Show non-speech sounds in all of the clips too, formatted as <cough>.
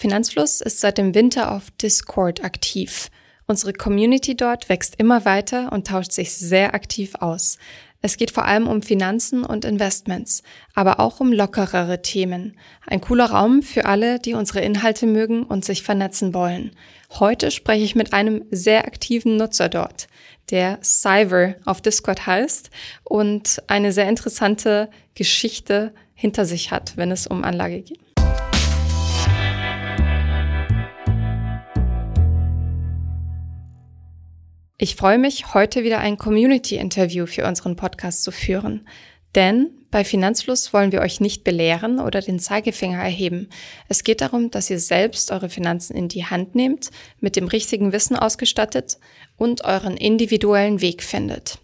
Finanzfluss ist seit dem Winter auf Discord aktiv. Unsere Community dort wächst immer weiter und tauscht sich sehr aktiv aus. Es geht vor allem um Finanzen und Investments, aber auch um lockerere Themen. Ein cooler Raum für alle, die unsere Inhalte mögen und sich vernetzen wollen. Heute spreche ich mit einem sehr aktiven Nutzer dort, der Cyber auf Discord heißt und eine sehr interessante Geschichte hinter sich hat, wenn es um Anlage geht. Ich freue mich, heute wieder ein Community-Interview für unseren Podcast zu führen. Denn bei Finanzfluss wollen wir euch nicht belehren oder den Zeigefinger erheben. Es geht darum, dass ihr selbst eure Finanzen in die Hand nehmt, mit dem richtigen Wissen ausgestattet und euren individuellen Weg findet.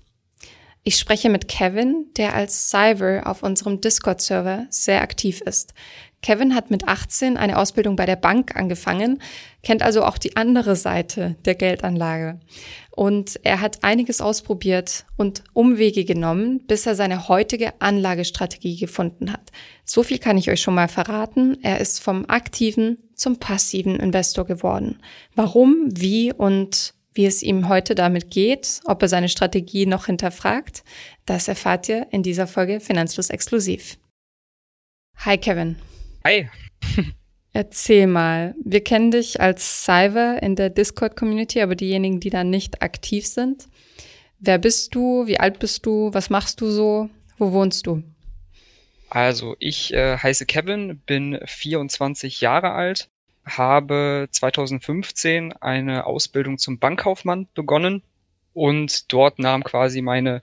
Ich spreche mit Kevin, der als Cyber auf unserem Discord-Server sehr aktiv ist. Kevin hat mit 18 eine Ausbildung bei der Bank angefangen, kennt also auch die andere Seite der Geldanlage. Und er hat einiges ausprobiert und Umwege genommen, bis er seine heutige Anlagestrategie gefunden hat. So viel kann ich euch schon mal verraten. Er ist vom aktiven zum passiven Investor geworden. Warum, wie und wie es ihm heute damit geht, ob er seine Strategie noch hinterfragt, das erfahrt ihr in dieser Folge Finanzfluss exklusiv. Hi Kevin. Hi. Erzähl mal, wir kennen dich als Cyber in der Discord-Community, aber diejenigen, die da nicht aktiv sind. Wer bist du? Wie alt bist du? Was machst du so? Wo wohnst du? Also, ich äh, heiße Kevin, bin 24 Jahre alt, habe 2015 eine Ausbildung zum Bankkaufmann begonnen und dort nahm quasi meine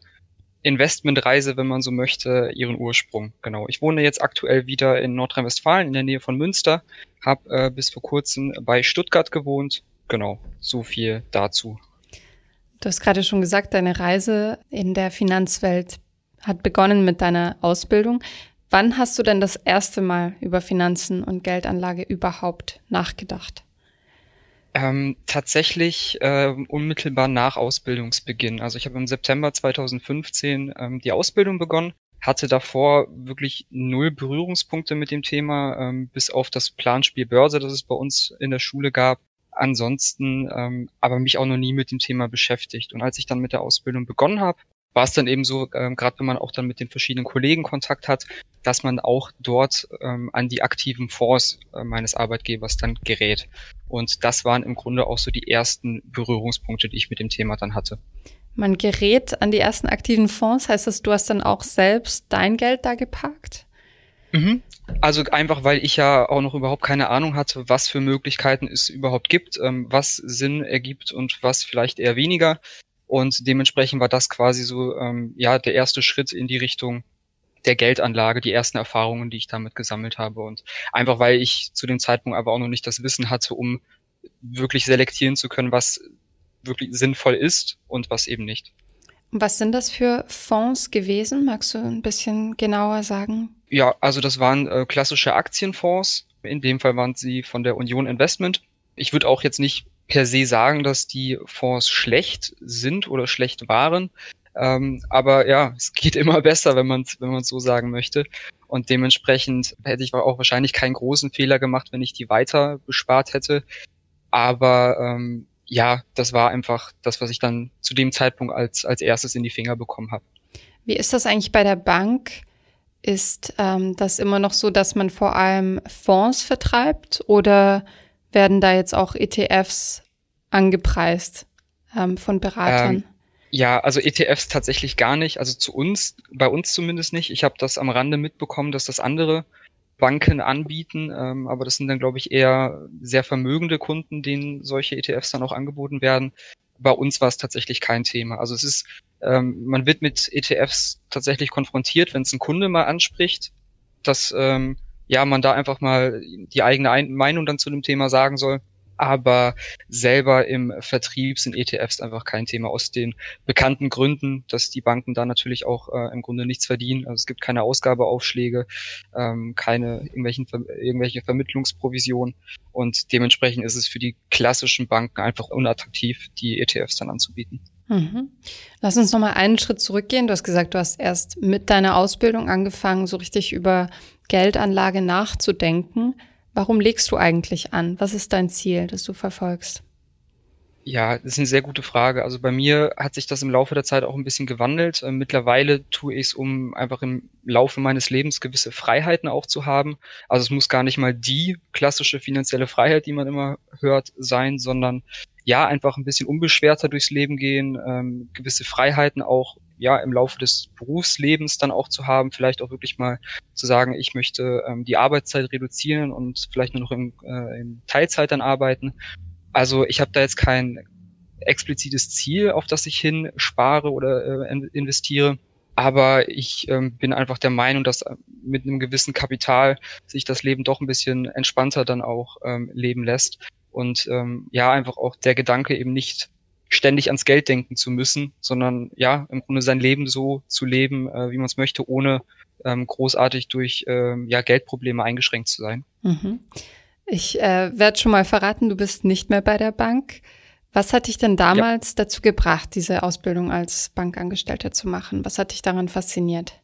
Investmentreise, wenn man so möchte, ihren Ursprung. Genau. Ich wohne jetzt aktuell wieder in Nordrhein-Westfalen in der Nähe von Münster, habe äh, bis vor kurzem bei Stuttgart gewohnt. Genau, so viel dazu. Du hast gerade schon gesagt, deine Reise in der Finanzwelt hat begonnen mit deiner Ausbildung. Wann hast du denn das erste Mal über Finanzen und Geldanlage überhaupt nachgedacht? Ähm, tatsächlich äh, unmittelbar nach Ausbildungsbeginn. Also ich habe im September 2015 ähm, die Ausbildung begonnen, hatte davor wirklich null Berührungspunkte mit dem Thema, ähm, bis auf das Planspiel Börse, das es bei uns in der Schule gab. Ansonsten ähm, aber mich auch noch nie mit dem Thema beschäftigt. Und als ich dann mit der Ausbildung begonnen habe, war es dann eben so, ähm, gerade wenn man auch dann mit den verschiedenen Kollegen Kontakt hat, dass man auch dort ähm, an die aktiven Fonds äh, meines Arbeitgebers dann gerät. Und das waren im Grunde auch so die ersten Berührungspunkte, die ich mit dem Thema dann hatte. Man gerät an die ersten aktiven Fonds, heißt das, du hast dann auch selbst dein Geld da geparkt? Mhm. Also einfach, weil ich ja auch noch überhaupt keine Ahnung hatte, was für Möglichkeiten es überhaupt gibt, ähm, was Sinn ergibt und was vielleicht eher weniger. Und dementsprechend war das quasi so ähm, ja der erste Schritt in die Richtung der Geldanlage, die ersten Erfahrungen, die ich damit gesammelt habe. Und einfach weil ich zu dem Zeitpunkt aber auch noch nicht das Wissen hatte, um wirklich selektieren zu können, was wirklich sinnvoll ist und was eben nicht. Was sind das für Fonds gewesen? Magst du ein bisschen genauer sagen? Ja, also das waren äh, klassische Aktienfonds. In dem Fall waren sie von der Union Investment. Ich würde auch jetzt nicht per se sagen, dass die Fonds schlecht sind oder schlecht waren. Ähm, aber ja, es geht immer <laughs> besser, wenn man wenn man so sagen möchte. Und dementsprechend hätte ich auch wahrscheinlich keinen großen Fehler gemacht, wenn ich die weiter bespart hätte. Aber ähm, ja, das war einfach das, was ich dann zu dem Zeitpunkt als als erstes in die Finger bekommen habe. Wie ist das eigentlich bei der Bank? Ist ähm, das immer noch so, dass man vor allem Fonds vertreibt oder werden da jetzt auch ETFs angepreist ähm, von Beratern? Ähm, ja, also ETFs tatsächlich gar nicht. Also zu uns, bei uns zumindest nicht. Ich habe das am Rande mitbekommen, dass das andere Banken anbieten, ähm, aber das sind dann, glaube ich, eher sehr vermögende Kunden, denen solche ETFs dann auch angeboten werden. Bei uns war es tatsächlich kein Thema. Also es ist, ähm, man wird mit ETFs tatsächlich konfrontiert, wenn es ein Kunde mal anspricht, dass ähm, ja man da einfach mal die eigene Ein Meinung dann zu dem Thema sagen soll aber selber im Vertrieb sind ETFs einfach kein Thema aus den bekannten Gründen, dass die Banken da natürlich auch äh, im Grunde nichts verdienen. Also es gibt keine Ausgabeaufschläge, ähm, keine irgendwelchen irgendwelche Vermittlungsprovision und dementsprechend ist es für die klassischen Banken einfach unattraktiv, die ETFs dann anzubieten. Mhm. Lass uns nochmal einen Schritt zurückgehen. Du hast gesagt, du hast erst mit deiner Ausbildung angefangen, so richtig über Geldanlage nachzudenken. Warum legst du eigentlich an? Was ist dein Ziel, das du verfolgst? Ja, das ist eine sehr gute Frage. Also bei mir hat sich das im Laufe der Zeit auch ein bisschen gewandelt. Äh, mittlerweile tue ich es, um einfach im Laufe meines Lebens gewisse Freiheiten auch zu haben. Also es muss gar nicht mal die klassische finanzielle Freiheit, die man immer hört, sein, sondern ja, einfach ein bisschen unbeschwerter durchs Leben gehen, ähm, gewisse Freiheiten auch ja im Laufe des Berufslebens dann auch zu haben, vielleicht auch wirklich mal zu sagen, ich möchte ähm, die Arbeitszeit reduzieren und vielleicht nur noch in, äh, in Teilzeit dann arbeiten also ich habe da jetzt kein explizites Ziel, auf das ich hin spare oder äh, investiere. Aber ich ähm, bin einfach der Meinung, dass äh, mit einem gewissen Kapital sich das Leben doch ein bisschen entspannter dann auch ähm, leben lässt. Und ähm, ja, einfach auch der Gedanke eben nicht ständig ans Geld denken zu müssen, sondern ja, im Grunde sein Leben so zu leben, äh, wie man es möchte, ohne ähm, großartig durch ähm, ja, Geldprobleme eingeschränkt zu sein. Mhm. Ich äh, werde schon mal verraten, du bist nicht mehr bei der Bank. Was hat dich denn damals ja. dazu gebracht, diese Ausbildung als Bankangestellter zu machen? Was hat dich daran fasziniert?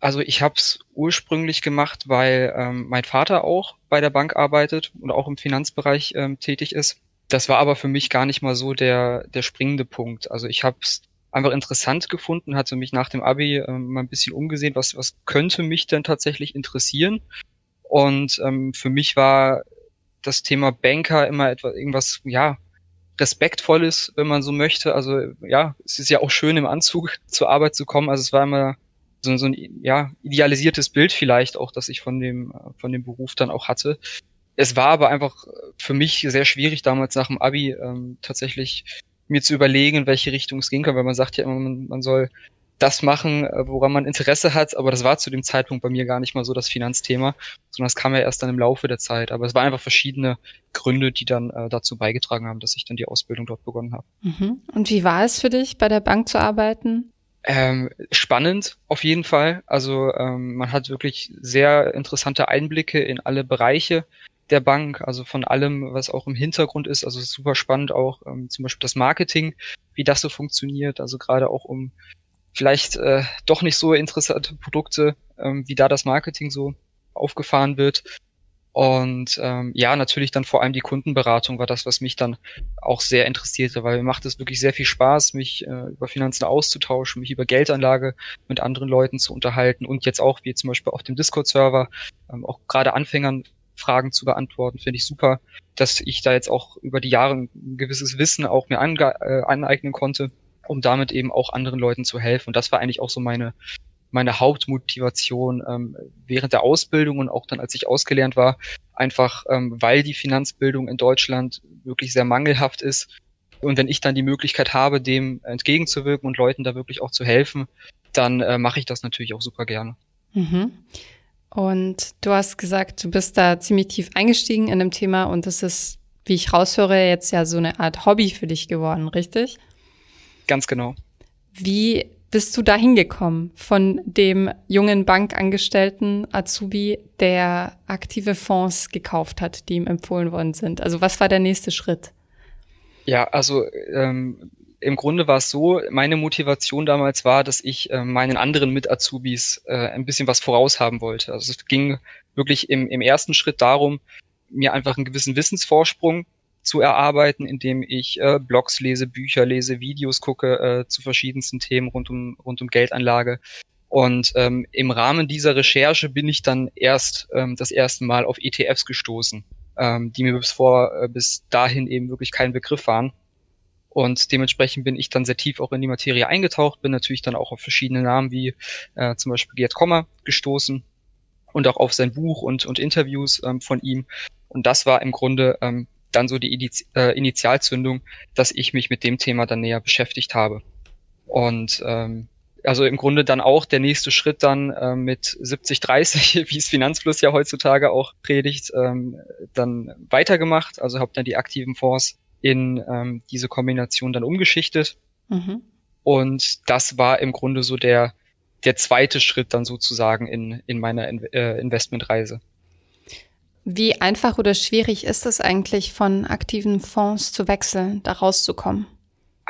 Also ich habe es ursprünglich gemacht, weil ähm, mein Vater auch bei der Bank arbeitet und auch im Finanzbereich ähm, tätig ist. Das war aber für mich gar nicht mal so der, der springende Punkt. Also ich habe es einfach interessant gefunden, hatte mich nach dem Abi ähm, mal ein bisschen umgesehen, was, was könnte mich denn tatsächlich interessieren. Und ähm, für mich war das Thema Banker immer etwas, irgendwas, ja, respektvolles, wenn man so möchte. Also ja, es ist ja auch schön im Anzug zur Arbeit zu kommen. Also es war immer so, so ein ja, idealisiertes Bild vielleicht auch, dass ich von dem, von dem Beruf dann auch hatte. Es war aber einfach für mich sehr schwierig damals nach dem Abi ähm, tatsächlich mir zu überlegen, in welche Richtung es gehen kann, weil man sagt ja immer, man, man soll das machen, äh, woran man Interesse hat. Aber das war zu dem Zeitpunkt bei mir gar nicht mal so das Finanzthema, sondern das kam ja erst dann im Laufe der Zeit. Aber es waren einfach verschiedene Gründe, die dann äh, dazu beigetragen haben, dass ich dann die Ausbildung dort begonnen habe. Mhm. Und wie war es für dich, bei der Bank zu arbeiten? Ähm, spannend auf jeden Fall. Also ähm, man hat wirklich sehr interessante Einblicke in alle Bereiche der Bank, also von allem, was auch im Hintergrund ist. Also super spannend auch ähm, zum Beispiel das Marketing, wie das so funktioniert. Also gerade auch um vielleicht äh, doch nicht so interessante Produkte, ähm, wie da das Marketing so aufgefahren wird. Und ähm, ja, natürlich dann vor allem die Kundenberatung war das, was mich dann auch sehr interessierte, weil mir macht es wirklich sehr viel Spaß, mich äh, über Finanzen auszutauschen, mich über Geldanlage mit anderen Leuten zu unterhalten und jetzt auch, wie zum Beispiel auf dem Discord-Server, ähm, auch gerade Anfängern Fragen zu beantworten, finde ich super, dass ich da jetzt auch über die Jahre ein gewisses Wissen auch mir äh, aneignen konnte um damit eben auch anderen Leuten zu helfen. Und das war eigentlich auch so meine, meine Hauptmotivation ähm, während der Ausbildung und auch dann, als ich ausgelernt war, einfach ähm, weil die Finanzbildung in Deutschland wirklich sehr mangelhaft ist. Und wenn ich dann die Möglichkeit habe, dem entgegenzuwirken und Leuten da wirklich auch zu helfen, dann äh, mache ich das natürlich auch super gerne. Mhm. Und du hast gesagt, du bist da ziemlich tief eingestiegen in dem Thema und das ist, wie ich raushöre, jetzt ja so eine Art Hobby für dich geworden, richtig? Ganz genau. Wie bist du da hingekommen von dem jungen Bankangestellten Azubi, der aktive Fonds gekauft hat, die ihm empfohlen worden sind? Also was war der nächste Schritt? Ja, also ähm, im Grunde war es so, meine Motivation damals war, dass ich äh, meinen anderen Mit-Azubis äh, ein bisschen was voraus haben wollte. Also es ging wirklich im, im ersten Schritt darum, mir einfach einen gewissen Wissensvorsprung zu erarbeiten, indem ich äh, Blogs lese, Bücher lese, Videos gucke äh, zu verschiedensten Themen rund um, rund um Geldanlage. Und ähm, im Rahmen dieser Recherche bin ich dann erst ähm, das erste Mal auf ETFs gestoßen, ähm, die mir bis vor äh, bis dahin eben wirklich kein Begriff waren. Und dementsprechend bin ich dann sehr tief auch in die Materie eingetaucht, bin natürlich dann auch auf verschiedene Namen wie äh, zum Beispiel Gerd Kommer gestoßen und auch auf sein Buch und, und Interviews ähm, von ihm. Und das war im Grunde ähm, dann so die Iniz äh, Initialzündung, dass ich mich mit dem Thema dann näher beschäftigt habe. Und ähm, also im Grunde dann auch der nächste Schritt dann äh, mit 70-30, <laughs> wie es Finanzfluss ja heutzutage auch predigt, ähm, dann weitergemacht. Also habe dann die aktiven Fonds in ähm, diese Kombination dann umgeschichtet. Mhm. Und das war im Grunde so der, der zweite Schritt dann sozusagen in, in meiner in äh, Investmentreise. Wie einfach oder schwierig ist es eigentlich, von aktiven Fonds zu wechseln, da rauszukommen?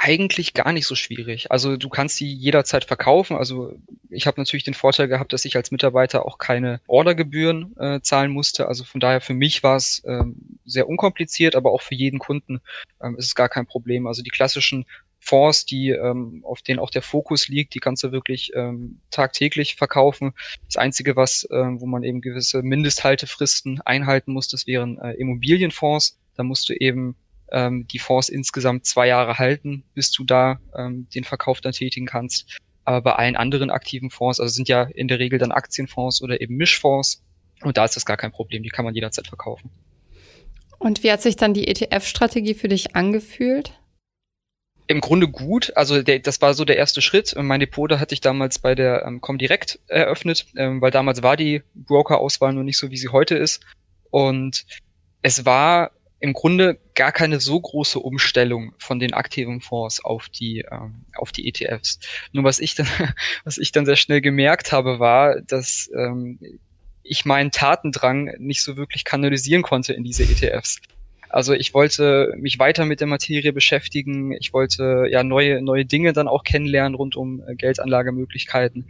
Eigentlich gar nicht so schwierig. Also du kannst sie jederzeit verkaufen. Also ich habe natürlich den Vorteil gehabt, dass ich als Mitarbeiter auch keine Ordergebühren äh, zahlen musste. Also von daher für mich war es ähm, sehr unkompliziert, aber auch für jeden Kunden ähm, ist es gar kein Problem. Also die klassischen Fonds, die ähm, auf denen auch der Fokus liegt, die kannst du wirklich ähm, tagtäglich verkaufen. Das Einzige, was, ähm, wo man eben gewisse Mindesthaltefristen einhalten muss, das wären äh, Immobilienfonds. Da musst du eben ähm, die Fonds insgesamt zwei Jahre halten, bis du da ähm, den Verkauf dann tätigen kannst. Aber bei allen anderen aktiven Fonds, also sind ja in der Regel dann Aktienfonds oder eben Mischfonds, und da ist das gar kein Problem, die kann man jederzeit verkaufen. Und wie hat sich dann die ETF-Strategie für dich angefühlt? Im Grunde gut. Also der, das war so der erste Schritt. Mein Depot da hatte ich damals bei der ähm, Comdirect eröffnet, ähm, weil damals war die Broker-Auswahl noch nicht so, wie sie heute ist. Und es war im Grunde gar keine so große Umstellung von den aktiven Fonds auf die ähm, auf die ETFs. Nur was ich dann <laughs> was ich dann sehr schnell gemerkt habe, war, dass ähm, ich meinen Tatendrang nicht so wirklich kanalisieren konnte in diese ETFs. Also ich wollte mich weiter mit der Materie beschäftigen. Ich wollte ja neue neue Dinge dann auch kennenlernen rund um äh, Geldanlagemöglichkeiten.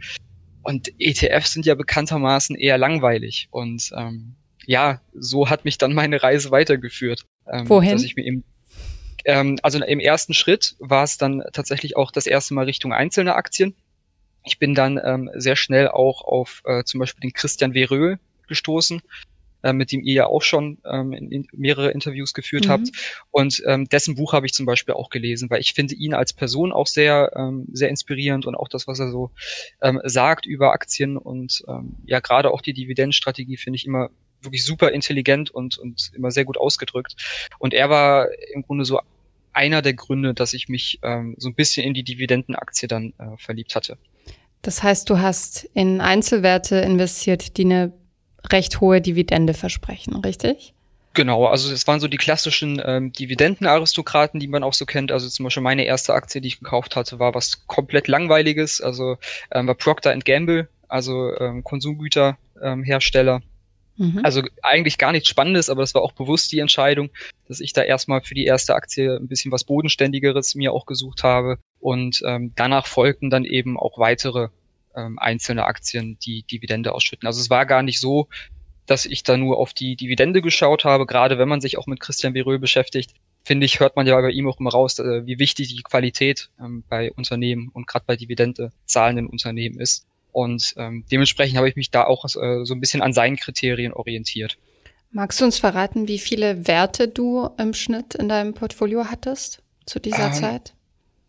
Und ETFs sind ja bekanntermaßen eher langweilig und ähm, ja, so hat mich dann meine Reise weitergeführt. Ähm, Wohin? Dass ich mir eben, ähm, also im ersten Schritt war es dann tatsächlich auch das erste Mal Richtung einzelne Aktien. Ich bin dann ähm, sehr schnell auch auf äh, zum Beispiel den Christian Verö gestoßen, äh, mit dem ihr ja auch schon ähm, in, in mehrere Interviews geführt mhm. habt. Und ähm, dessen Buch habe ich zum Beispiel auch gelesen, weil ich finde ihn als Person auch sehr, ähm, sehr inspirierend und auch das, was er so ähm, sagt über Aktien und ähm, ja gerade auch die Dividendenstrategie finde ich immer wirklich super intelligent und, und immer sehr gut ausgedrückt. Und er war im Grunde so einer der Gründe, dass ich mich ähm, so ein bisschen in die Dividendenaktie dann äh, verliebt hatte. Das heißt, du hast in Einzelwerte investiert, die eine recht hohe Dividende versprechen, richtig? Genau, also es waren so die klassischen ähm, Dividendenaristokraten, die man auch so kennt. Also zum Beispiel meine erste Aktie, die ich gekauft hatte, war was komplett langweiliges. Also ähm, war Procter Gamble, also ähm, Konsumgüterhersteller. Ähm, Mhm. Also eigentlich gar nichts Spannendes, aber das war auch bewusst die Entscheidung, dass ich da erstmal für die erste Aktie ein bisschen was Bodenständigeres mir auch gesucht habe. Und ähm, danach folgten dann eben auch weitere ähm, einzelne Aktien, die Dividende ausschütten. Also es war gar nicht so, dass ich da nur auf die Dividende geschaut habe, gerade wenn man sich auch mit Christian Verö beschäftigt, finde ich, hört man ja bei ihm auch immer raus, äh, wie wichtig die Qualität ähm, bei Unternehmen und gerade bei Dividende zahlenden Unternehmen ist. Und ähm, dementsprechend habe ich mich da auch äh, so ein bisschen an seinen Kriterien orientiert. Magst du uns verraten, wie viele Werte du im Schnitt in deinem Portfolio hattest zu dieser ähm, Zeit?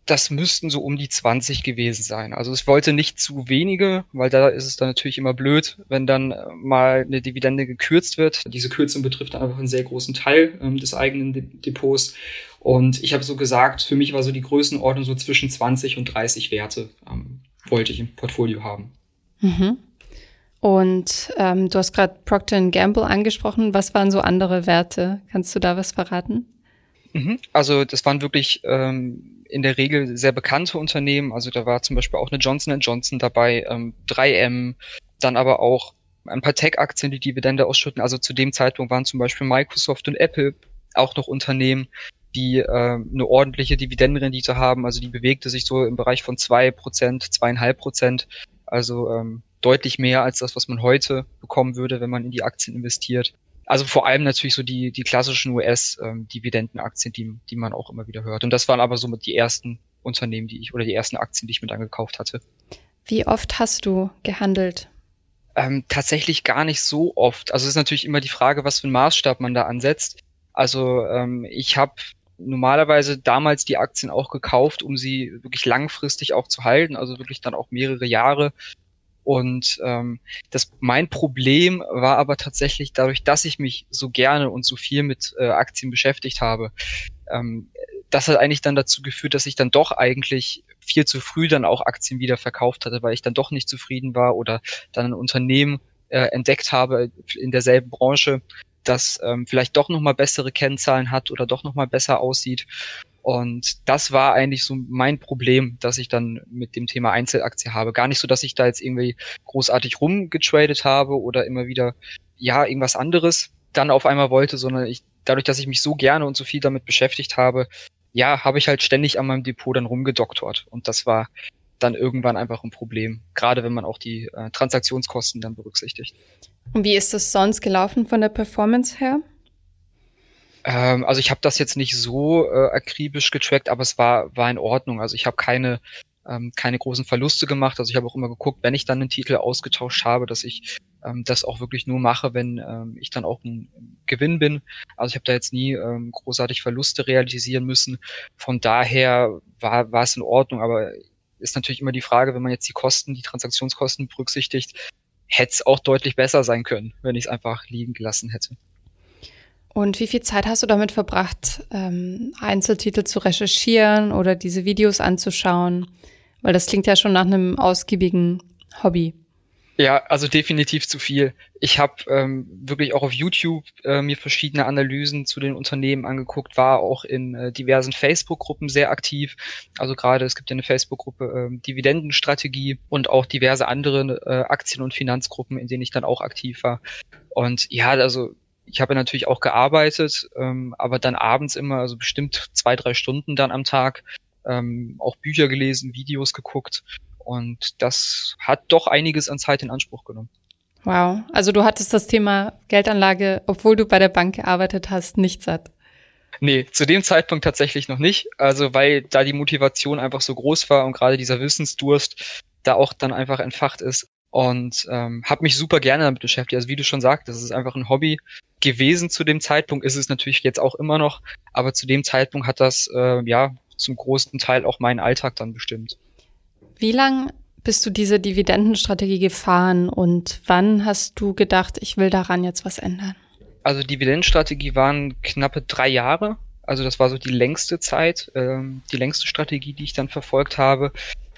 Das müssten so um die 20 gewesen sein. Also ich wollte nicht zu wenige, weil da ist es dann natürlich immer blöd, wenn dann äh, mal eine Dividende gekürzt wird. Diese Kürzung betrifft einfach einen sehr großen Teil ähm, des eigenen De Depots. Und ich habe so gesagt, für mich war so die Größenordnung so zwischen 20 und 30 Werte. Ähm, wollte ich im Portfolio haben. Mhm. Und ähm, du hast gerade Procter Gamble angesprochen. Was waren so andere Werte? Kannst du da was verraten? Mhm. Also das waren wirklich ähm, in der Regel sehr bekannte Unternehmen. Also da war zum Beispiel auch eine Johnson Johnson dabei, ähm, 3M, dann aber auch ein paar Tech-Aktien, die Dividende ausschütten. Also zu dem Zeitpunkt waren zum Beispiel Microsoft und Apple auch noch Unternehmen, die äh, eine ordentliche Dividendenrendite haben. Also die bewegte sich so im Bereich von zwei Prozent, zweieinhalb Prozent. Also ähm, deutlich mehr als das, was man heute bekommen würde, wenn man in die Aktien investiert. Also vor allem natürlich so die, die klassischen US-Dividendenaktien, ähm, die, die man auch immer wieder hört. Und das waren aber so die ersten Unternehmen, die ich oder die ersten Aktien, die ich mit angekauft hatte. Wie oft hast du gehandelt? Ähm, tatsächlich gar nicht so oft. Also es ist natürlich immer die Frage, was für einen Maßstab man da ansetzt. Also ähm, ich habe normalerweise damals die Aktien auch gekauft, um sie wirklich langfristig auch zu halten, also wirklich dann auch mehrere Jahre. Und ähm, das mein Problem war aber tatsächlich dadurch, dass ich mich so gerne und so viel mit äh, Aktien beschäftigt habe, ähm, das hat eigentlich dann dazu geführt, dass ich dann doch eigentlich viel zu früh dann auch Aktien wieder verkauft hatte, weil ich dann doch nicht zufrieden war oder dann ein Unternehmen äh, entdeckt habe in derselben Branche, das ähm, vielleicht doch nochmal bessere Kennzahlen hat oder doch nochmal besser aussieht. Und das war eigentlich so mein Problem, dass ich dann mit dem Thema Einzelaktie habe. Gar nicht so, dass ich da jetzt irgendwie großartig rumgetradet habe oder immer wieder, ja, irgendwas anderes dann auf einmal wollte, sondern ich, dadurch, dass ich mich so gerne und so viel damit beschäftigt habe, ja, habe ich halt ständig an meinem Depot dann rumgedoktort. Und das war dann irgendwann einfach ein Problem. Gerade wenn man auch die äh, Transaktionskosten dann berücksichtigt. Und wie ist das sonst gelaufen von der Performance her? Ähm, also ich habe das jetzt nicht so äh, akribisch getrackt, aber es war, war in Ordnung. Also ich habe keine, ähm, keine großen Verluste gemacht. Also ich habe auch immer geguckt, wenn ich dann einen Titel ausgetauscht habe, dass ich ähm, das auch wirklich nur mache, wenn ähm, ich dann auch ein Gewinn bin. Also ich habe da jetzt nie ähm, großartig Verluste realisieren müssen. Von daher war, war es in Ordnung, aber ist natürlich immer die Frage, wenn man jetzt die Kosten, die Transaktionskosten berücksichtigt, hätte es auch deutlich besser sein können, wenn ich es einfach liegen gelassen hätte. Und wie viel Zeit hast du damit verbracht, ähm, Einzeltitel zu recherchieren oder diese Videos anzuschauen? Weil das klingt ja schon nach einem ausgiebigen Hobby. Ja, also definitiv zu viel. Ich habe ähm, wirklich auch auf YouTube äh, mir verschiedene Analysen zu den Unternehmen angeguckt, war auch in äh, diversen Facebook-Gruppen sehr aktiv. Also gerade es gibt ja eine Facebook-Gruppe äh, Dividendenstrategie und auch diverse andere äh, Aktien- und Finanzgruppen, in denen ich dann auch aktiv war. Und ja, also ich habe natürlich auch gearbeitet, ähm, aber dann abends immer, also bestimmt zwei, drei Stunden dann am Tag, ähm, auch Bücher gelesen, Videos geguckt und das hat doch einiges an Zeit in Anspruch genommen. Wow, also du hattest das Thema Geldanlage, obwohl du bei der Bank gearbeitet hast, nicht satt. Nee, zu dem Zeitpunkt tatsächlich noch nicht. Also weil da die Motivation einfach so groß war und gerade dieser Wissensdurst da auch dann einfach entfacht ist. Und ähm, habe mich super gerne damit beschäftigt. Also wie du schon sagst, das ist einfach ein Hobby gewesen zu dem Zeitpunkt, ist es natürlich jetzt auch immer noch, aber zu dem Zeitpunkt hat das äh, ja zum großen Teil auch meinen Alltag dann bestimmt. Wie lang bist du diese Dividendenstrategie gefahren und wann hast du gedacht, ich will daran jetzt was ändern? Also Dividendenstrategie waren knappe drei Jahre. Also das war so die längste Zeit, ähm, die längste Strategie, die ich dann verfolgt habe.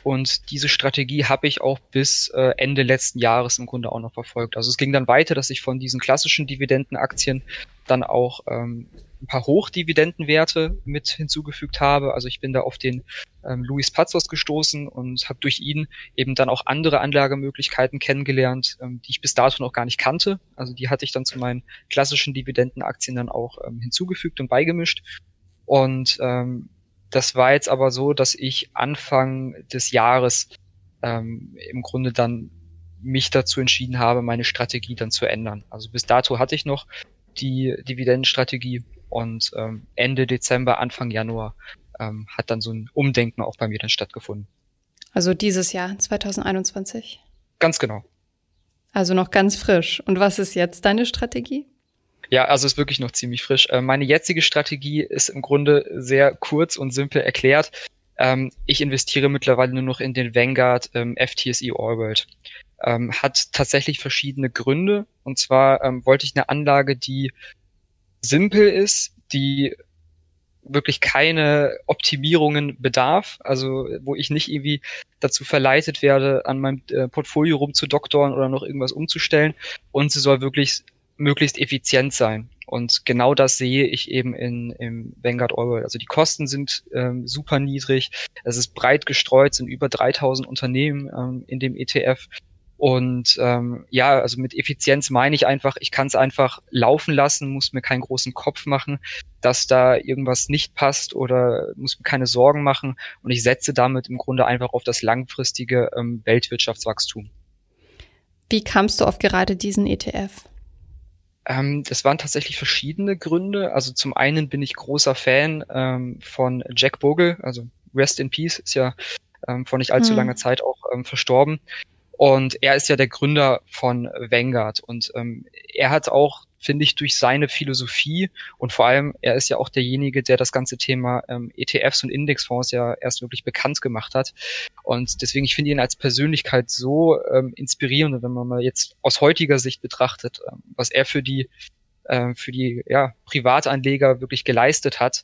Und diese Strategie habe ich auch bis äh, Ende letzten Jahres im Grunde auch noch verfolgt. Also es ging dann weiter, dass ich von diesen klassischen Dividendenaktien dann auch ähm, ein paar Hochdividendenwerte mit hinzugefügt habe. Also ich bin da auf den ähm, Luis Pazos gestoßen und habe durch ihn eben dann auch andere Anlagemöglichkeiten kennengelernt, ähm, die ich bis dato noch gar nicht kannte. Also die hatte ich dann zu meinen klassischen Dividendenaktien dann auch ähm, hinzugefügt und beigemischt. Und ähm, das war jetzt aber so, dass ich Anfang des Jahres ähm, im Grunde dann mich dazu entschieden habe, meine Strategie dann zu ändern. Also bis dato hatte ich noch die Dividendenstrategie und ähm, Ende Dezember, Anfang Januar ähm, hat dann so ein Umdenken auch bei mir dann stattgefunden. Also dieses Jahr, 2021? Ganz genau. Also noch ganz frisch. Und was ist jetzt deine Strategie? Ja, also ist wirklich noch ziemlich frisch. Äh, meine jetzige Strategie ist im Grunde sehr kurz und simpel erklärt. Ähm, ich investiere mittlerweile nur noch in den Vanguard ähm, FTSE All World. Ähm, hat tatsächlich verschiedene Gründe. Und zwar wollte ich eine Anlage, die simpel ist, die wirklich keine Optimierungen bedarf, also wo ich nicht irgendwie dazu verleitet werde, an meinem äh, Portfolio rumzudoktoren oder noch irgendwas umzustellen. Und sie soll wirklich möglichst effizient sein. Und genau das sehe ich eben in, im Vanguard All Also die Kosten sind ähm, super niedrig. Es ist breit gestreut, sind über 3000 Unternehmen ähm, in dem ETF. Und ähm, ja, also mit Effizienz meine ich einfach, ich kann es einfach laufen lassen, muss mir keinen großen Kopf machen, dass da irgendwas nicht passt oder muss mir keine Sorgen machen. Und ich setze damit im Grunde einfach auf das langfristige ähm, Weltwirtschaftswachstum. Wie kamst du auf gerade diesen ETF? Ähm, das waren tatsächlich verschiedene Gründe. Also zum einen bin ich großer Fan ähm, von Jack Bogle, also Rest in Peace, ist ja ähm, vor nicht allzu hm. langer Zeit auch ähm, verstorben. Und er ist ja der Gründer von Vanguard und ähm, er hat auch, finde ich, durch seine Philosophie und vor allem, er ist ja auch derjenige, der das ganze Thema ähm, ETFs und Indexfonds ja erst wirklich bekannt gemacht hat. Und deswegen, ich finde ihn als Persönlichkeit so ähm, inspirierend, wenn man mal jetzt aus heutiger Sicht betrachtet, ähm, was er für die äh, für die ja, Privatanleger wirklich geleistet hat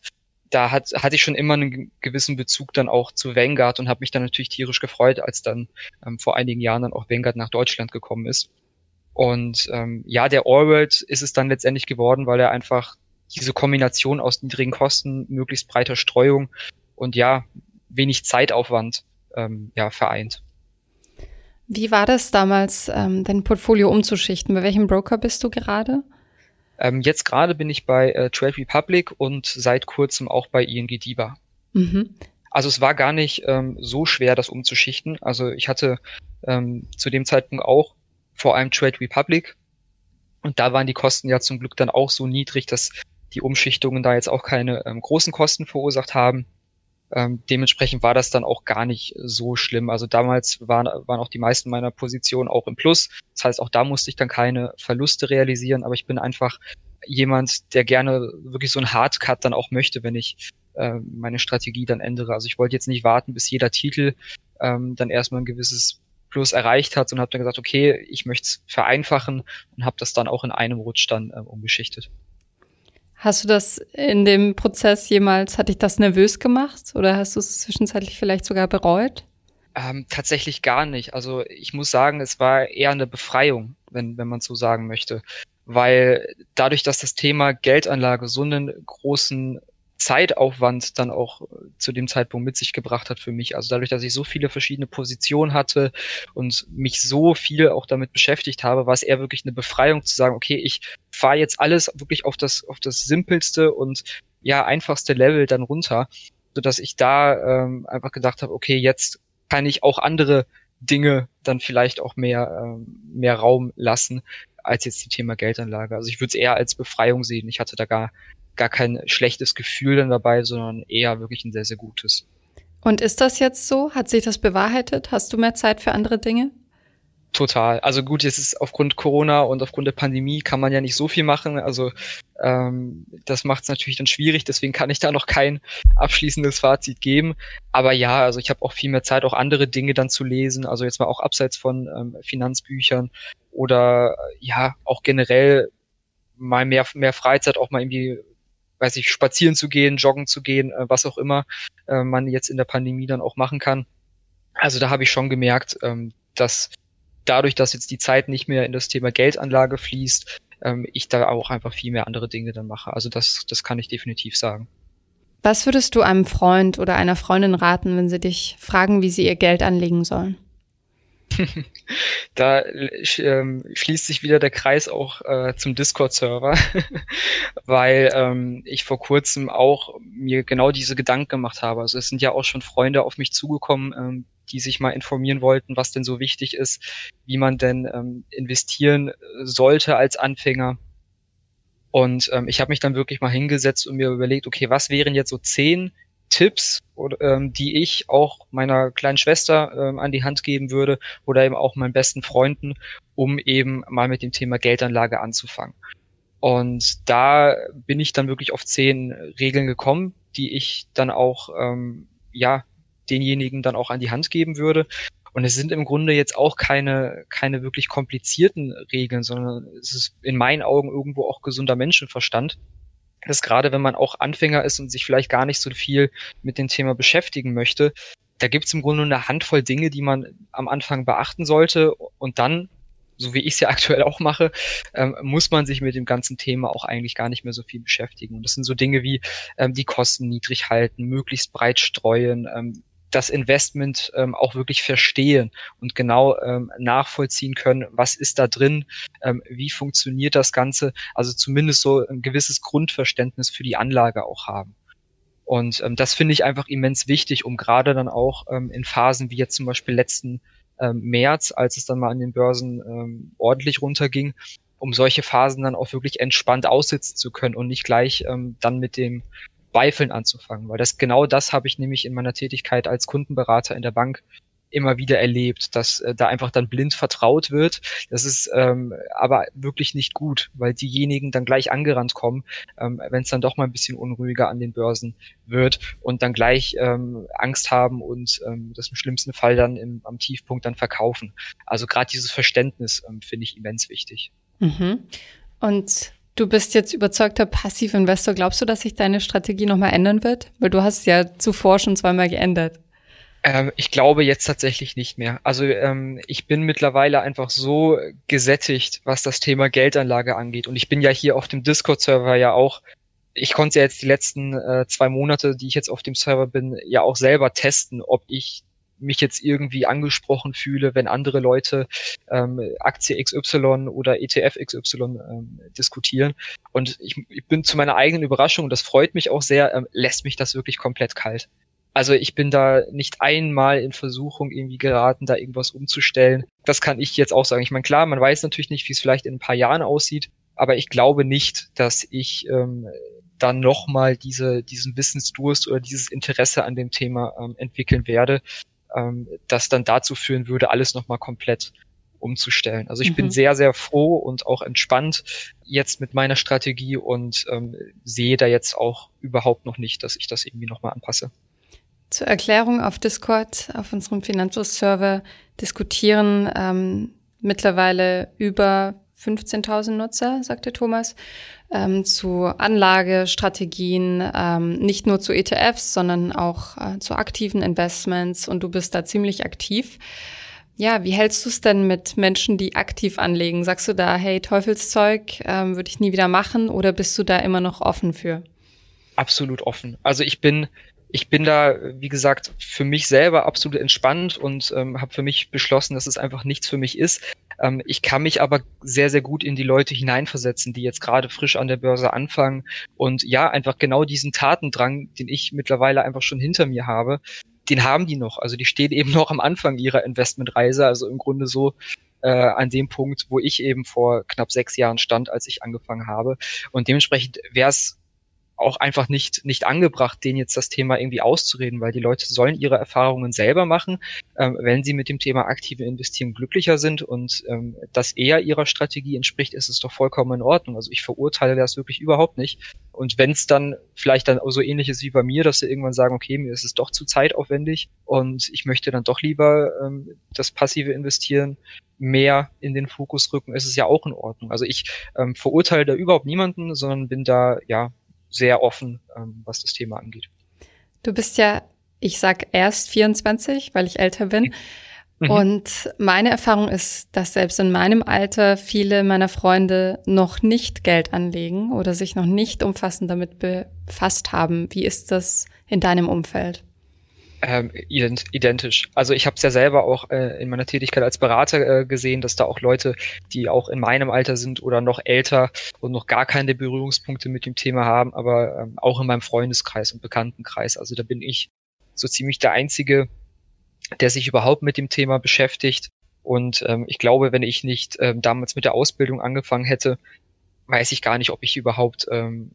da hat, hatte ich schon immer einen gewissen Bezug dann auch zu Vanguard und habe mich dann natürlich tierisch gefreut, als dann ähm, vor einigen Jahren dann auch Vanguard nach Deutschland gekommen ist. Und ähm, ja, der Allworld ist es dann letztendlich geworden, weil er einfach diese Kombination aus niedrigen Kosten, möglichst breiter Streuung und ja, wenig Zeitaufwand ähm, ja, vereint. Wie war das damals, ähm, dein Portfolio umzuschichten? Bei welchem Broker bist du gerade? Ähm, jetzt gerade bin ich bei äh, Trade Republic und seit kurzem auch bei ING DIBA. Mhm. Also es war gar nicht ähm, so schwer, das umzuschichten. Also ich hatte ähm, zu dem Zeitpunkt auch vor allem Trade Republic und da waren die Kosten ja zum Glück dann auch so niedrig, dass die Umschichtungen da jetzt auch keine ähm, großen Kosten verursacht haben. Ähm, dementsprechend war das dann auch gar nicht so schlimm. Also damals waren, waren auch die meisten meiner Positionen auch im Plus. Das heißt, auch da musste ich dann keine Verluste realisieren, aber ich bin einfach jemand, der gerne wirklich so einen Hardcut dann auch möchte, wenn ich äh, meine Strategie dann ändere. Also ich wollte jetzt nicht warten, bis jeder Titel ähm, dann erstmal ein gewisses Plus erreicht hat und habe dann gesagt, okay, ich möchte es vereinfachen und habe das dann auch in einem Rutsch dann äh, umgeschichtet. Hast du das in dem Prozess jemals, hat dich das nervös gemacht oder hast du es zwischenzeitlich vielleicht sogar bereut? Ähm, tatsächlich gar nicht. Also ich muss sagen, es war eher eine Befreiung, wenn, wenn man so sagen möchte. Weil dadurch, dass das Thema Geldanlage so einen großen Zeitaufwand dann auch äh, zu dem Zeitpunkt mit sich gebracht hat für mich. Also dadurch, dass ich so viele verschiedene Positionen hatte und mich so viel auch damit beschäftigt habe, war es eher wirklich eine Befreiung zu sagen, okay, ich fahre jetzt alles wirklich auf das, auf das simpelste und ja, einfachste Level dann runter, so dass ich da ähm, einfach gedacht habe, okay, jetzt kann ich auch andere Dinge dann vielleicht auch mehr, ähm, mehr Raum lassen als jetzt die Thema Geldanlage. Also ich würde es eher als Befreiung sehen. Ich hatte da gar gar kein schlechtes Gefühl dann dabei, sondern eher wirklich ein sehr, sehr gutes. Und ist das jetzt so? Hat sich das bewahrheitet? Hast du mehr Zeit für andere Dinge? Total. Also gut, jetzt ist aufgrund Corona und aufgrund der Pandemie kann man ja nicht so viel machen. Also ähm, das macht es natürlich dann schwierig. Deswegen kann ich da noch kein abschließendes Fazit geben. Aber ja, also ich habe auch viel mehr Zeit, auch andere Dinge dann zu lesen. Also jetzt mal auch abseits von ähm, Finanzbüchern oder ja auch generell mal mehr mehr Freizeit, auch mal irgendwie weiß ich, spazieren zu gehen, joggen zu gehen, äh, was auch immer äh, man jetzt in der Pandemie dann auch machen kann. Also da habe ich schon gemerkt, ähm, dass dadurch, dass jetzt die Zeit nicht mehr in das Thema Geldanlage fließt, ähm, ich da auch einfach viel mehr andere Dinge dann mache. Also das, das kann ich definitiv sagen. Was würdest du einem Freund oder einer Freundin raten, wenn sie dich fragen, wie sie ihr Geld anlegen sollen? <laughs> da ähm, schließt sich wieder der Kreis auch äh, zum Discord-Server, <laughs> weil ähm, ich vor kurzem auch mir genau diese Gedanken gemacht habe. Also es sind ja auch schon Freunde auf mich zugekommen, ähm, die sich mal informieren wollten, was denn so wichtig ist, wie man denn ähm, investieren sollte als Anfänger. Und ähm, ich habe mich dann wirklich mal hingesetzt und mir überlegt, okay, was wären jetzt so zehn Tipps, ähm, die ich auch meiner kleinen Schwester ähm, an die Hand geben würde oder eben auch meinen besten Freunden, um eben mal mit dem Thema Geldanlage anzufangen. Und da bin ich dann wirklich auf zehn Regeln gekommen, die ich dann auch ähm, ja denjenigen dann auch an die Hand geben würde. Und es sind im Grunde jetzt auch keine, keine wirklich komplizierten Regeln, sondern es ist in meinen Augen irgendwo auch gesunder Menschenverstand dass gerade wenn man auch Anfänger ist und sich vielleicht gar nicht so viel mit dem Thema beschäftigen möchte, da gibt es im Grunde eine Handvoll Dinge, die man am Anfang beachten sollte und dann, so wie ich es ja <laughs> aktuell auch mache, ähm, muss man sich mit dem ganzen Thema auch eigentlich gar nicht mehr so viel beschäftigen. Und das sind so Dinge wie ähm, die Kosten niedrig halten, möglichst breit streuen, ähm, das Investment ähm, auch wirklich verstehen und genau ähm, nachvollziehen können, was ist da drin, ähm, wie funktioniert das Ganze, also zumindest so ein gewisses Grundverständnis für die Anlage auch haben. Und ähm, das finde ich einfach immens wichtig, um gerade dann auch ähm, in Phasen wie jetzt zum Beispiel letzten ähm, März, als es dann mal an den Börsen ähm, ordentlich runterging, um solche Phasen dann auch wirklich entspannt aussitzen zu können und nicht gleich ähm, dann mit dem Zweifeln anzufangen, weil das genau das habe ich nämlich in meiner Tätigkeit als Kundenberater in der Bank immer wieder erlebt, dass äh, da einfach dann blind vertraut wird. Das ist ähm, aber wirklich nicht gut, weil diejenigen dann gleich angerannt kommen, ähm, wenn es dann doch mal ein bisschen unruhiger an den Börsen wird und dann gleich ähm, Angst haben und ähm, das im schlimmsten Fall dann im, am Tiefpunkt dann verkaufen. Also gerade dieses Verständnis ähm, finde ich immens wichtig. Mhm. Und Du bist jetzt überzeugter Passivinvestor. Glaubst du, dass sich deine Strategie nochmal ändern wird? Weil du hast ja zuvor schon zweimal geändert. Ähm, ich glaube jetzt tatsächlich nicht mehr. Also ähm, ich bin mittlerweile einfach so gesättigt, was das Thema Geldanlage angeht. Und ich bin ja hier auf dem Discord-Server ja auch. Ich konnte ja jetzt die letzten äh, zwei Monate, die ich jetzt auf dem Server bin, ja auch selber testen, ob ich mich jetzt irgendwie angesprochen fühle, wenn andere Leute ähm, Aktie XY oder ETF XY ähm, diskutieren. Und ich, ich bin zu meiner eigenen Überraschung, das freut mich auch sehr, ähm, lässt mich das wirklich komplett kalt. Also ich bin da nicht einmal in Versuchung irgendwie geraten, da irgendwas umzustellen. Das kann ich jetzt auch sagen. Ich meine, klar, man weiß natürlich nicht, wie es vielleicht in ein paar Jahren aussieht, aber ich glaube nicht, dass ich ähm, dann nochmal diese, diesen Wissensdurst oder dieses Interesse an dem Thema ähm, entwickeln werde, ähm, das dann dazu führen würde, alles nochmal komplett umzustellen. Also ich mhm. bin sehr, sehr froh und auch entspannt jetzt mit meiner Strategie und ähm, sehe da jetzt auch überhaupt noch nicht, dass ich das irgendwie nochmal anpasse. Zur Erklärung auf Discord, auf unserem Finanzserver diskutieren ähm, mittlerweile über 15.000 Nutzer, sagte Thomas, ähm, zu Anlagestrategien, ähm, nicht nur zu ETFs, sondern auch äh, zu aktiven Investments und du bist da ziemlich aktiv. Ja, wie hältst du es denn mit Menschen, die aktiv anlegen? Sagst du da, hey, Teufelszeug, ähm, würde ich nie wieder machen oder bist du da immer noch offen für? Absolut offen. Also ich bin ich bin da, wie gesagt, für mich selber absolut entspannt und ähm, habe für mich beschlossen, dass es einfach nichts für mich ist. Ähm, ich kann mich aber sehr, sehr gut in die Leute hineinversetzen, die jetzt gerade frisch an der Börse anfangen und ja, einfach genau diesen Tatendrang, den ich mittlerweile einfach schon hinter mir habe, den haben die noch. Also die stehen eben <laughs> noch am Anfang ihrer Investmentreise, also im Grunde so äh, an dem Punkt, wo ich eben vor knapp sechs Jahren stand, als ich angefangen habe. Und dementsprechend wäre es auch einfach nicht, nicht angebracht, denen jetzt das Thema irgendwie auszureden, weil die Leute sollen ihre Erfahrungen selber machen. Ähm, wenn sie mit dem Thema aktive Investieren glücklicher sind und ähm, das eher ihrer Strategie entspricht, ist es doch vollkommen in Ordnung. Also ich verurteile das wirklich überhaupt nicht. Und wenn es dann vielleicht dann so ähnlich ist wie bei mir, dass sie irgendwann sagen, okay, mir ist es doch zu zeitaufwendig und ich möchte dann doch lieber ähm, das passive Investieren mehr in den Fokus rücken, ist es ja auch in Ordnung. Also ich ähm, verurteile da überhaupt niemanden, sondern bin da ja sehr offen, ähm, was das Thema angeht. Du bist ja, ich sag erst 24, weil ich älter bin. Mhm. Und meine Erfahrung ist, dass selbst in meinem Alter viele meiner Freunde noch nicht Geld anlegen oder sich noch nicht umfassend damit befasst haben. Wie ist das in deinem Umfeld? Ähm, identisch. Also ich habe es ja selber auch äh, in meiner Tätigkeit als Berater äh, gesehen, dass da auch Leute, die auch in meinem Alter sind oder noch älter und noch gar keine Berührungspunkte mit dem Thema haben, aber ähm, auch in meinem Freundeskreis und Bekanntenkreis. Also da bin ich so ziemlich der Einzige, der sich überhaupt mit dem Thema beschäftigt. Und ähm, ich glaube, wenn ich nicht ähm, damals mit der Ausbildung angefangen hätte, weiß ich gar nicht, ob ich überhaupt ähm,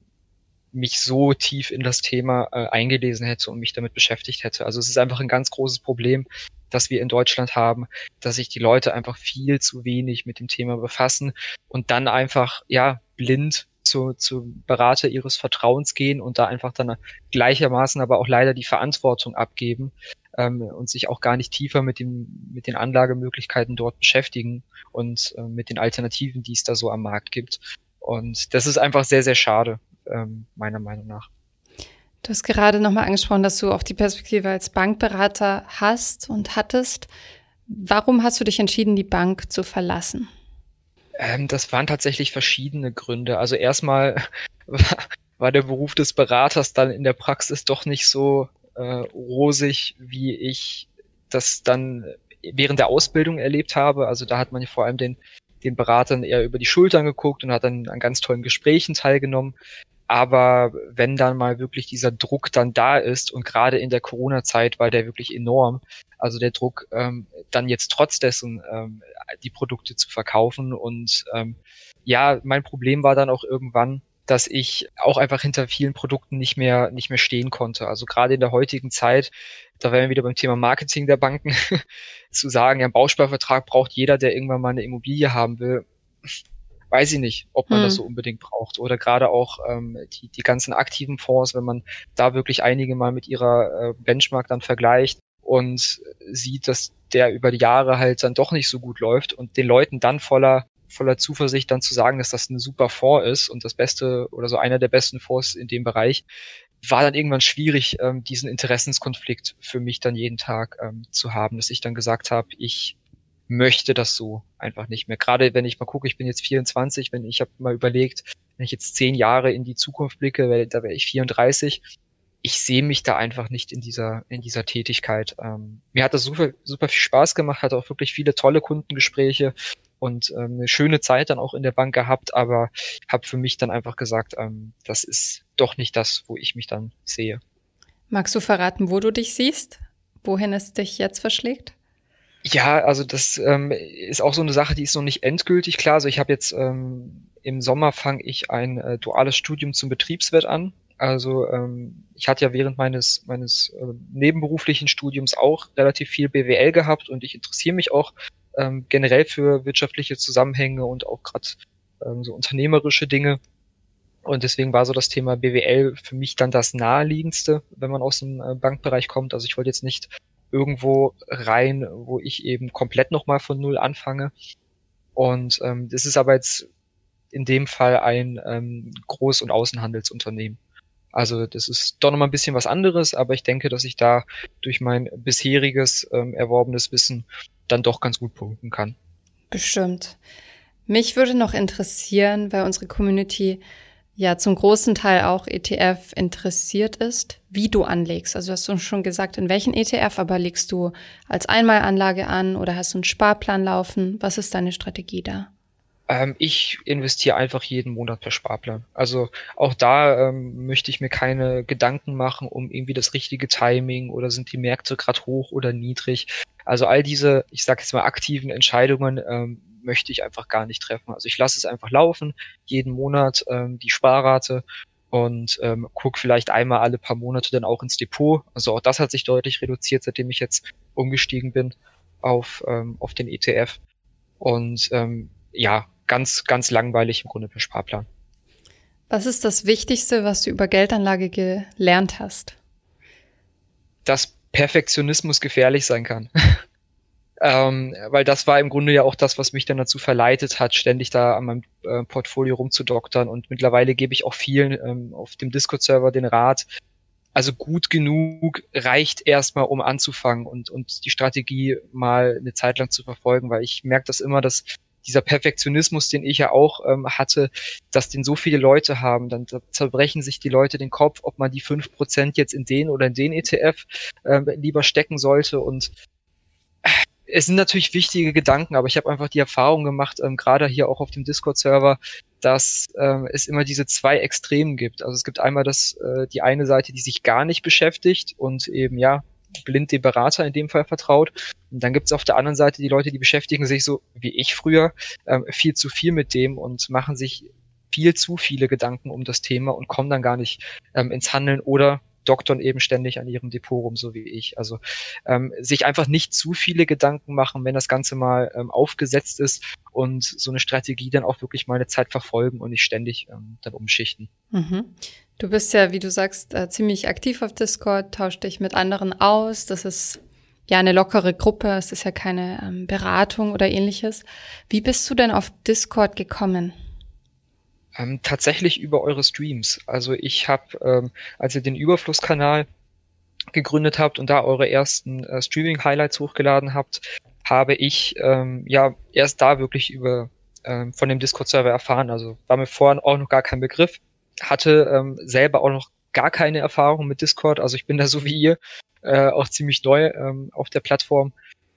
mich so tief in das Thema äh, eingelesen hätte und mich damit beschäftigt hätte. Also es ist einfach ein ganz großes Problem, das wir in Deutschland haben, dass sich die Leute einfach viel zu wenig mit dem Thema befassen und dann einfach, ja, blind zu, zu Berater ihres Vertrauens gehen und da einfach dann gleichermaßen aber auch leider die Verantwortung abgeben ähm, und sich auch gar nicht tiefer mit dem mit den Anlagemöglichkeiten dort beschäftigen und äh, mit den Alternativen, die es da so am Markt gibt. Und das ist einfach sehr, sehr schade ähm, meiner Meinung nach. Du hast gerade nochmal angesprochen, dass du auch die Perspektive als Bankberater hast und hattest. Warum hast du dich entschieden, die Bank zu verlassen? Ähm, das waren tatsächlich verschiedene Gründe. Also erstmal <laughs> war der Beruf des Beraters dann in der Praxis doch nicht so äh, rosig, wie ich das dann während der Ausbildung erlebt habe. Also da hat man ja vor allem den, den Beratern eher über die Schultern geguckt und hat dann an ganz tollen Gesprächen teilgenommen. Aber wenn dann mal wirklich dieser Druck dann da ist und gerade in der Corona-Zeit war der wirklich enorm, also der Druck, ähm, dann jetzt trotz dessen ähm, die Produkte zu verkaufen. Und ähm, ja, mein Problem war dann auch irgendwann, dass ich auch einfach hinter vielen Produkten nicht mehr nicht mehr stehen konnte. Also gerade in der heutigen Zeit, da wären wir wieder beim Thema Marketing der Banken, <laughs> zu sagen, ja, ein Bausparvertrag braucht jeder, der irgendwann mal eine Immobilie haben will weiß ich nicht, ob man hm. das so unbedingt braucht. Oder gerade auch ähm, die, die ganzen aktiven Fonds, wenn man da wirklich einige mal mit ihrer äh, Benchmark dann vergleicht und sieht, dass der über die Jahre halt dann doch nicht so gut läuft und den Leuten dann voller voller Zuversicht dann zu sagen, dass das ein super Fonds ist und das beste oder so einer der besten Fonds in dem Bereich, war dann irgendwann schwierig, ähm, diesen Interessenskonflikt für mich dann jeden Tag ähm, zu haben, dass ich dann gesagt habe, ich möchte das so einfach nicht mehr. Gerade wenn ich mal gucke, ich bin jetzt 24, wenn ich habe mal überlegt, wenn ich jetzt zehn Jahre in die Zukunft blicke, da wäre ich 34. ich sehe mich da einfach nicht in dieser, in dieser Tätigkeit. Ähm, mir hat das super, super viel Spaß gemacht, hatte auch wirklich viele tolle Kundengespräche und ähm, eine schöne Zeit dann auch in der Bank gehabt, aber habe für mich dann einfach gesagt, ähm, das ist doch nicht das, wo ich mich dann sehe. Magst du verraten, wo du dich siehst? Wohin es dich jetzt verschlägt? Ja, also das ähm, ist auch so eine Sache, die ist noch nicht endgültig klar. Also ich habe jetzt ähm, im Sommer fange ich ein äh, duales Studium zum Betriebswirt an. Also ähm, ich hatte ja während meines meines äh, nebenberuflichen Studiums auch relativ viel BWL gehabt und ich interessiere mich auch ähm, generell für wirtschaftliche Zusammenhänge und auch gerade ähm, so unternehmerische Dinge. Und deswegen war so das Thema BWL für mich dann das naheliegendste, wenn man aus dem äh, Bankbereich kommt. Also ich wollte jetzt nicht irgendwo rein, wo ich eben komplett nochmal von Null anfange. Und ähm, das ist aber jetzt in dem Fall ein ähm, Groß- und Außenhandelsunternehmen. Also das ist doch nochmal ein bisschen was anderes, aber ich denke, dass ich da durch mein bisheriges ähm, erworbenes Wissen dann doch ganz gut punkten kann. Bestimmt. Mich würde noch interessieren, weil unsere Community ja zum großen Teil auch ETF interessiert ist, wie du anlegst. Also hast du schon gesagt, in welchen ETF, aber legst du als Einmalanlage an oder hast du einen Sparplan laufen? Was ist deine Strategie da? Ähm, ich investiere einfach jeden Monat per Sparplan. Also auch da ähm, möchte ich mir keine Gedanken machen um irgendwie das richtige Timing oder sind die Märkte gerade hoch oder niedrig. Also all diese, ich sage jetzt mal, aktiven Entscheidungen ähm, möchte ich einfach gar nicht treffen. Also ich lasse es einfach laufen, jeden Monat ähm, die Sparrate und ähm, gucke vielleicht einmal alle paar Monate dann auch ins Depot. Also auch das hat sich deutlich reduziert, seitdem ich jetzt umgestiegen bin auf, ähm, auf den ETF. Und ähm, ja, ganz, ganz langweilig im Grunde per Sparplan. Was ist das Wichtigste, was du über Geldanlage gelernt hast? Dass Perfektionismus gefährlich sein kann. <laughs> ähm, weil das war im Grunde ja auch das, was mich dann dazu verleitet hat, ständig da an meinem äh, Portfolio rumzudoktern. Und mittlerweile gebe ich auch vielen ähm, auf dem Discord-Server den Rat, also gut genug reicht erstmal, um anzufangen und, und die Strategie mal eine Zeit lang zu verfolgen, weil ich merke das immer, dass dieser Perfektionismus, den ich ja auch ähm, hatte, dass den so viele Leute haben, dann zerbrechen sich die Leute den Kopf, ob man die fünf Prozent jetzt in den oder in den ETF äh, lieber stecken sollte und es sind natürlich wichtige Gedanken, aber ich habe einfach die Erfahrung gemacht, ähm, gerade hier auch auf dem Discord-Server, dass ähm, es immer diese zwei Extremen gibt. Also es gibt einmal das äh, die eine Seite, die sich gar nicht beschäftigt und eben ja blind dem Berater in dem Fall vertraut. Und dann gibt es auf der anderen Seite die Leute, die beschäftigen sich so wie ich früher ähm, viel zu viel mit dem und machen sich viel zu viele Gedanken um das Thema und kommen dann gar nicht ähm, ins Handeln oder doktern eben ständig an ihrem Depot rum, so wie ich. Also ähm, sich einfach nicht zu viele Gedanken machen, wenn das Ganze mal ähm, aufgesetzt ist und so eine Strategie dann auch wirklich mal eine Zeit verfolgen und nicht ständig ähm, dann umschichten. Mhm. Du bist ja, wie du sagst, äh, ziemlich aktiv auf Discord, tauscht dich mit anderen aus. Das ist ja eine lockere Gruppe, es ist ja keine ähm, Beratung oder ähnliches. Wie bist du denn auf Discord gekommen? Ähm, tatsächlich über eure Streams. Also ich habe, ähm, als ihr den Überflusskanal gegründet habt und da eure ersten äh, Streaming-Highlights hochgeladen habt, habe ich ähm, ja erst da wirklich über ähm, von dem Discord-Server erfahren. Also war mir vorhin auch noch gar kein Begriff hatte ähm, selber auch noch gar keine Erfahrung mit Discord. Also ich bin da so wie ihr äh, auch ziemlich neu ähm, auf der Plattform.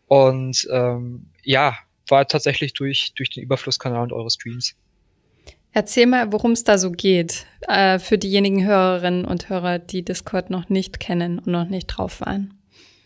Und ähm, ja, war tatsächlich durch, durch den Überflusskanal und eure Streams. Erzähl mal, worum es da so geht, äh, für diejenigen Hörerinnen und Hörer, die Discord noch nicht kennen und noch nicht drauf waren.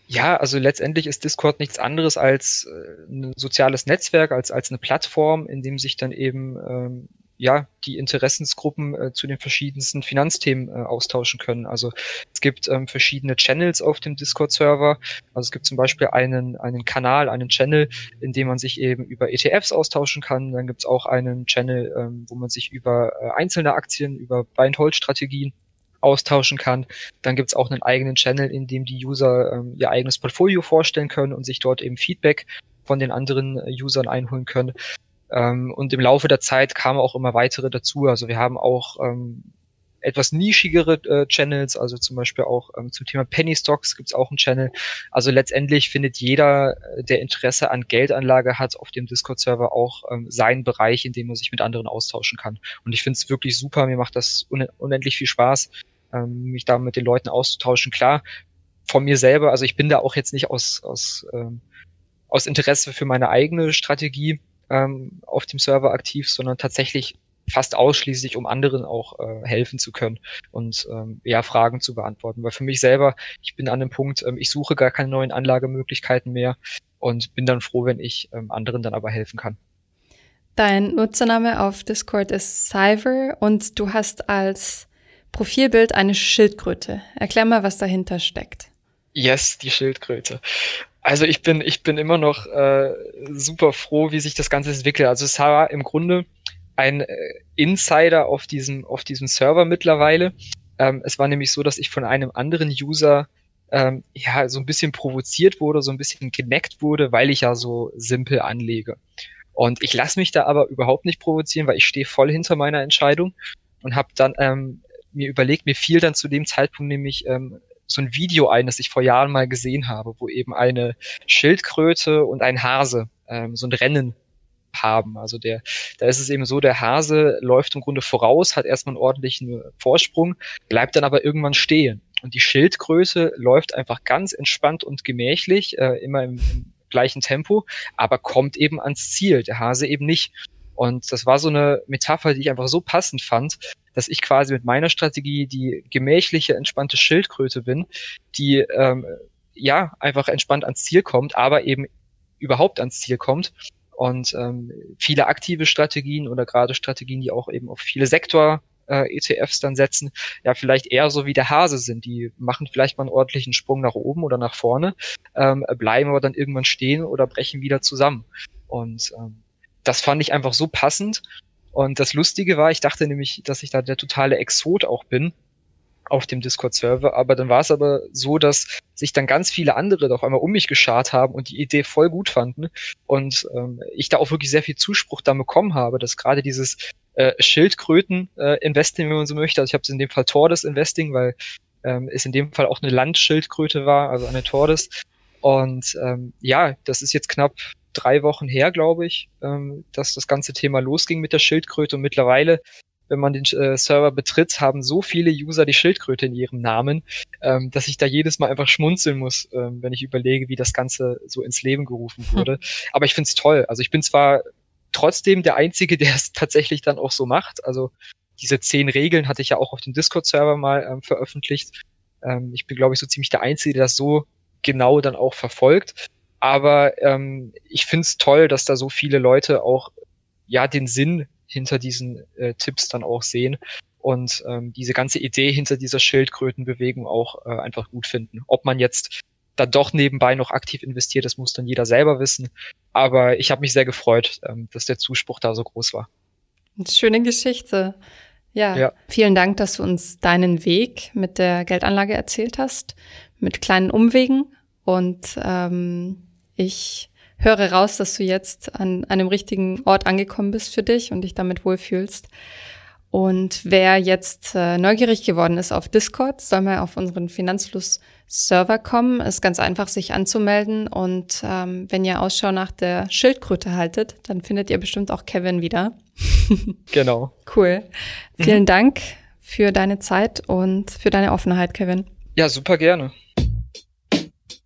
Ja, also letztendlich ist Discord nichts anderes als äh, ein soziales Netzwerk, als, als eine Plattform, in dem sich dann eben ähm, ja, die Interessensgruppen äh, zu den verschiedensten Finanzthemen äh, austauschen können. Also es gibt ähm, verschiedene Channels auf dem Discord-Server. Also es gibt zum Beispiel einen, einen Kanal, einen Channel, in dem man sich eben über ETFs austauschen kann. Dann gibt es auch einen Channel, ähm, wo man sich über äh, einzelne Aktien, über Buy-and-Hold-Strategien austauschen kann. Dann gibt es auch einen eigenen Channel, in dem die User ähm, ihr eigenes Portfolio vorstellen können und sich dort eben Feedback von den anderen äh, Usern einholen können. Ähm, und im Laufe der Zeit kamen auch immer weitere dazu. Also wir haben auch ähm, etwas nischigere äh, Channels, also zum Beispiel auch ähm, zum Thema Penny Stocks gibt es auch einen Channel. Also letztendlich findet jeder, äh, der Interesse an Geldanlage hat, auf dem Discord-Server auch ähm, seinen Bereich, in dem man sich mit anderen austauschen kann. Und ich finde es wirklich super, mir macht das un unendlich viel Spaß. ähm, mich da mit den Leuten auszutauschen. Klar, von mir selber, also ich bin da auch jetzt nicht aus, aus, ähm, aus Interesse für meine eigene Strategie ähm, auf dem Server aktiv, sondern tatsächlich fast ausschließlich, um anderen auch äh, helfen zu können und ähm, ja, Fragen zu beantworten. Weil für mich selber, ich bin an dem Punkt, ähm, ich suche gar keine neuen Anlagemöglichkeiten mehr und bin dann froh, wenn ich ähm, anderen dann aber helfen kann. Dein Nutzername auf Discord ist Cyver und du hast als Profilbild eine Schildkröte. Erklär mal, was dahinter steckt. Yes, die Schildkröte. Also ich bin, ich bin immer noch äh, super froh, wie sich das Ganze entwickelt. Also es war im Grunde ein äh, Insider auf diesem, auf diesem Server mittlerweile. Ähm, es war nämlich so, dass ich von einem anderen User ähm, ja so ein bisschen provoziert wurde, so ein bisschen geneckt wurde, weil ich ja so simpel anlege. Und ich lasse mich da aber überhaupt nicht provozieren, weil ich stehe voll hinter meiner Entscheidung und habe dann ähm, mir überlegt, mir fiel dann zu dem Zeitpunkt nämlich ähm, so ein Video ein, das ich vor Jahren mal gesehen habe, wo eben eine Schildkröte und ein Hase ähm, so ein Rennen haben. Also der, da ist es eben so, der Hase läuft im Grunde voraus, hat erstmal einen ordentlichen Vorsprung, bleibt dann aber irgendwann stehen. Und die Schildkröte läuft einfach ganz entspannt und gemächlich, äh, immer im, im gleichen Tempo, aber kommt eben ans Ziel, der Hase eben nicht. Und das war so eine Metapher, die ich einfach so passend fand, dass ich quasi mit meiner Strategie die gemächliche, entspannte Schildkröte bin, die ähm, ja einfach entspannt ans Ziel kommt, aber eben überhaupt ans Ziel kommt. Und ähm, viele aktive Strategien oder gerade Strategien, die auch eben auf viele Sektor äh, ETFs dann setzen, ja vielleicht eher so wie der Hase sind. Die machen vielleicht mal einen ordentlichen Sprung nach oben oder nach vorne, ähm, bleiben aber dann irgendwann stehen oder brechen wieder zusammen. Und ähm, das fand ich einfach so passend. Und das Lustige war, ich dachte nämlich, dass ich da der totale Exot auch bin auf dem Discord-Server, aber dann war es aber so, dass sich dann ganz viele andere doch einmal um mich geschart haben und die Idee voll gut fanden. Und ähm, ich da auch wirklich sehr viel Zuspruch dann bekommen habe, dass gerade dieses äh, Schildkröten-Investing, äh, wenn man so möchte, also ich habe es in dem Fall Tordes Investing, weil ähm, es in dem Fall auch eine Landschildkröte war, also eine Tordes. Und ähm, ja, das ist jetzt knapp drei Wochen her, glaube ich, ähm, dass das ganze Thema losging mit der Schildkröte und mittlerweile wenn man den äh, Server betritt, haben so viele User die Schildkröte in ihrem Namen, ähm, dass ich da jedes Mal einfach schmunzeln muss, ähm, wenn ich überlege, wie das Ganze so ins Leben gerufen <laughs> wurde. Hm. Aber ich finde es toll. Also ich bin zwar trotzdem der Einzige, der es tatsächlich dann auch so macht. Also diese zehn Regeln hatte ich ja auch auf dem Discord-Server mal ähm, veröffentlicht. Ähm, ich bin, glaube ich, so ziemlich der Einzige, der das so genau dann auch verfolgt. Aber ähm, ich finde es toll, dass da so viele Leute auch ja den Sinn hinter diesen äh, Tipps dann auch sehen und ähm, diese ganze Idee hinter dieser Schildkrötenbewegung auch äh, einfach gut finden. Ob man jetzt da doch nebenbei noch aktiv investiert, das muss dann jeder selber wissen. Aber ich habe mich sehr gefreut, ähm, dass der Zuspruch da so groß war. Schöne Geschichte. Ja, ja, vielen Dank, dass du uns deinen Weg mit der Geldanlage erzählt hast, mit kleinen Umwegen. Und ähm, ich höre raus, dass du jetzt an einem richtigen Ort angekommen bist für dich und dich damit wohlfühlst. Und wer jetzt äh, neugierig geworden ist auf Discord, soll mal auf unseren Finanzfluss-Server kommen. Ist ganz einfach, sich anzumelden. Und ähm, wenn ihr Ausschau nach der Schildkröte haltet, dann findet ihr bestimmt auch Kevin wieder. <laughs> genau. Cool. Vielen mhm. Dank für deine Zeit und für deine Offenheit, Kevin. Ja, super gerne.